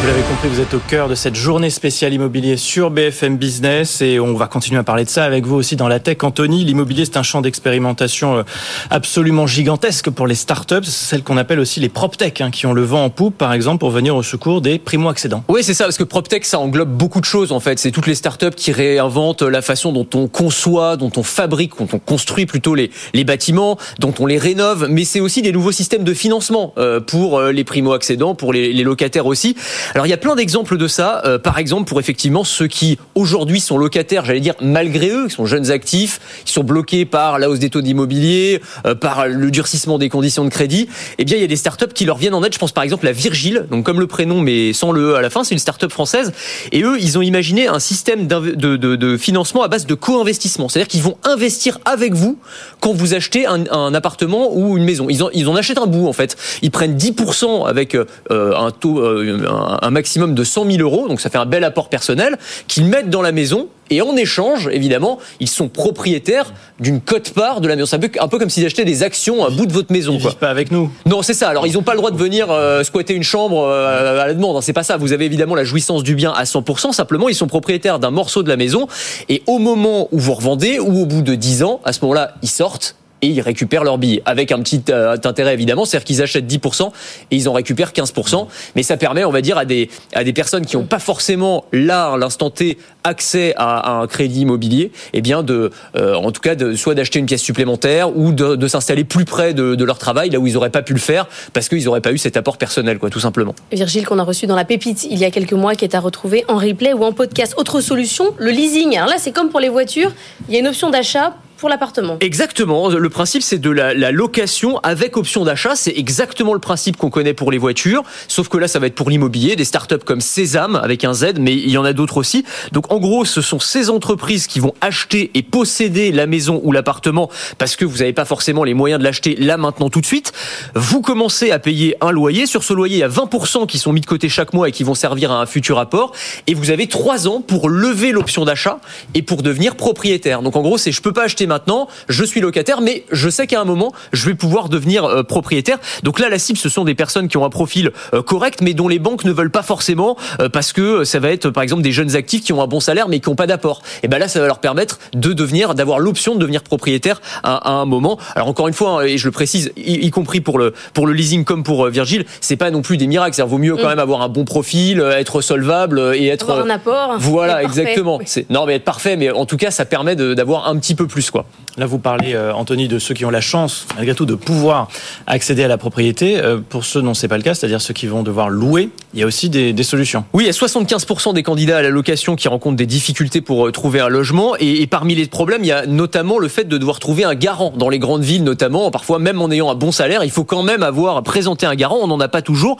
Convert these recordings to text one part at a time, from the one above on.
Vous l'avez compris, vous êtes au cœur de cette journée spéciale immobilier sur BFM Business et on va continuer à parler de ça avec vous aussi dans la tech. Anthony, l'immobilier c'est un champ d'expérimentation euh, absolument gigantesque pour les startups, celles qu'on appelle aussi les PropTech, hein, qui ont le vent en poupe par exemple pour venir au secours des primo-accédants. Oui, c'est ça, parce que PropTech ça englobe beaucoup de choses en fait. C'est toutes les startups qui réinventent la façon dont on conçoit, dont on fabrique, dont on construit plutôt les, bâtiments, dont on les rénove, mais c'est aussi des nouveaux systèmes de financement euh, pour euh, les primo-accédants, pour les locataires aussi. Alors il y a plein d'exemples de ça. Euh, par exemple, pour effectivement ceux qui aujourd'hui sont locataires, j'allais dire malgré eux, qui sont jeunes actifs, qui sont bloqués par la hausse des taux d'immobilier, euh, par le durcissement des conditions de crédit. Eh bien, il y a des startups qui leur viennent en aide. Je pense par exemple à Virgile, donc comme le prénom mais sans le e à la fin, c'est une startup française. Et eux, ils ont imaginé un système de, de, de, financement à base de co-investissement. C'est-à-dire qu'ils vont investir avec vous quand vous achetez un, un, appartement ou une maison. Ils en, achètent un bout en fait. Ils prennent 10% avec euh, un taux, euh, un maximum de 100 000 euros, donc ça fait un bel apport personnel, qu'ils mettent dans la maison et en échange, évidemment, ils sont propriétaires d'une cote-part de la maison. C'est un peu, comme s'ils achetaient des actions à bout de votre maison. Ils quoi. pas avec nous. Non, c'est ça. Alors, ils n'ont pas le droit de venir euh, squatter une chambre euh, à la demande. Hein. C'est pas ça. Vous avez évidemment la jouissance du bien à 100%. Simplement, ils sont propriétaires d'un morceau de la maison. Et au moment où vous revendez, ou au bout de 10 ans, à ce moment-là, ils sortent et ils récupèrent leur billet avec un petit euh, intérêt évidemment, c'est-à-dire qu'ils achètent 10% et ils en récupèrent 15%, mais ça permet, on va dire, à des à des personnes qui n'ont pas forcément là, l'instant T, accès à, un crédit immobilier, eh bien de, euh, en tout cas, de, soit d'acheter une pièce supplémentaire ou de, de s'installer plus près de, de, leur travail, là où ils n'auraient pas pu le faire parce qu'ils n'auraient pas eu cet apport personnel, quoi, tout simplement. Virgile qu'on a reçu dans la pépite il y a quelques mois, qui est à retrouver en replay ou en podcast. Autre solution, le leasing. Alors là, c'est comme pour les voitures, il y a une option d'achat pour l'appartement. Exactement. Le principe, c'est de la, la, location avec option d'achat. C'est exactement le principe qu'on connaît pour les voitures. Sauf que là, ça va être pour l'immobilier. Des startups comme Sésame avec un Z, mais il y en a d'autres aussi. Donc, en gros, ce sont ces entreprises qui vont acheter et posséder la maison ou l'appartement parce que vous n'avez pas forcément les moyens de l'acheter là, maintenant, tout de suite. Vous commencez à payer un loyer. Sur ce loyer, il y a 20% qui sont mis de côté chaque mois et qui vont servir à un futur apport. Et vous avez trois ans pour lever l'option d'achat et pour devenir propriétaire. Donc, en gros, c'est je peux pas acheter maintenant, je suis locataire, mais je sais qu'à un moment, je vais pouvoir devenir euh, propriétaire. Donc là, la cible, ce sont des personnes qui ont un profil euh, correct, mais dont les banques ne veulent pas forcément, euh, parce que ça va être, par exemple, des jeunes actifs qui ont un bon salaire, mais qui n'ont pas d'apport. Et ben là, ça va leur permettre de devenir, d'avoir l'option de devenir propriétaire à, à, un moment. Alors encore une fois, hein, et je le précise, y, y, compris pour le pour le leasing comme pour Virgile, c'est pas non plus des miracles. Ça vaut mieux quand même avoir un bon profil, être solvable et être avoir un apport. Voilà, exactement. Oui. Non, mais être parfait, mais en tout cas, ça permet d'avoir un petit peu plus, quoi. Club. Là, vous parlez, euh, Anthony, de ceux qui ont la chance, malgré tout, de pouvoir accéder à la propriété. Euh, pour ceux dont c'est pas le cas, c'est-à-dire ceux qui vont devoir louer, il y a aussi des, solutions. Oui, il y a 75% des candidats à la location qui rencontrent des difficultés pour euh, trouver un logement. Et, parmi les problèmes, il y a notamment le fait de devoir trouver un garant dans les grandes villes, notamment. Parfois, même en ayant un bon salaire, il faut quand même avoir présenté un garant. On n'en a pas toujours.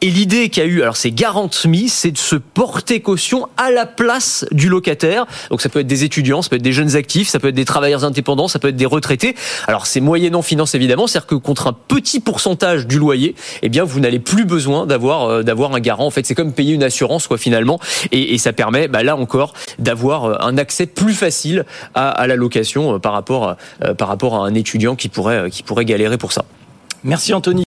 Et l'idée qu'il y a eu, alors c'est Garant c'est de se porter caution à la place du locataire. Donc ça peut être des étudiants, ça peut être des jeunes actifs, ça peut être des travailleurs indépendants, ça peut être des retraités. Alors c'est moyennant finance évidemment, c'est-à-dire que contre un petit pourcentage du loyer, eh bien vous n'allez plus besoin d'avoir euh, d'avoir un garant. En fait, c'est comme payer une assurance quoi finalement, et, ça permet bah, là encore d'avoir euh, un accès plus facile à, à la location euh, par rapport euh, par rapport à un étudiant qui pourrait qui pourrait galérer pour ça. Merci Anthony.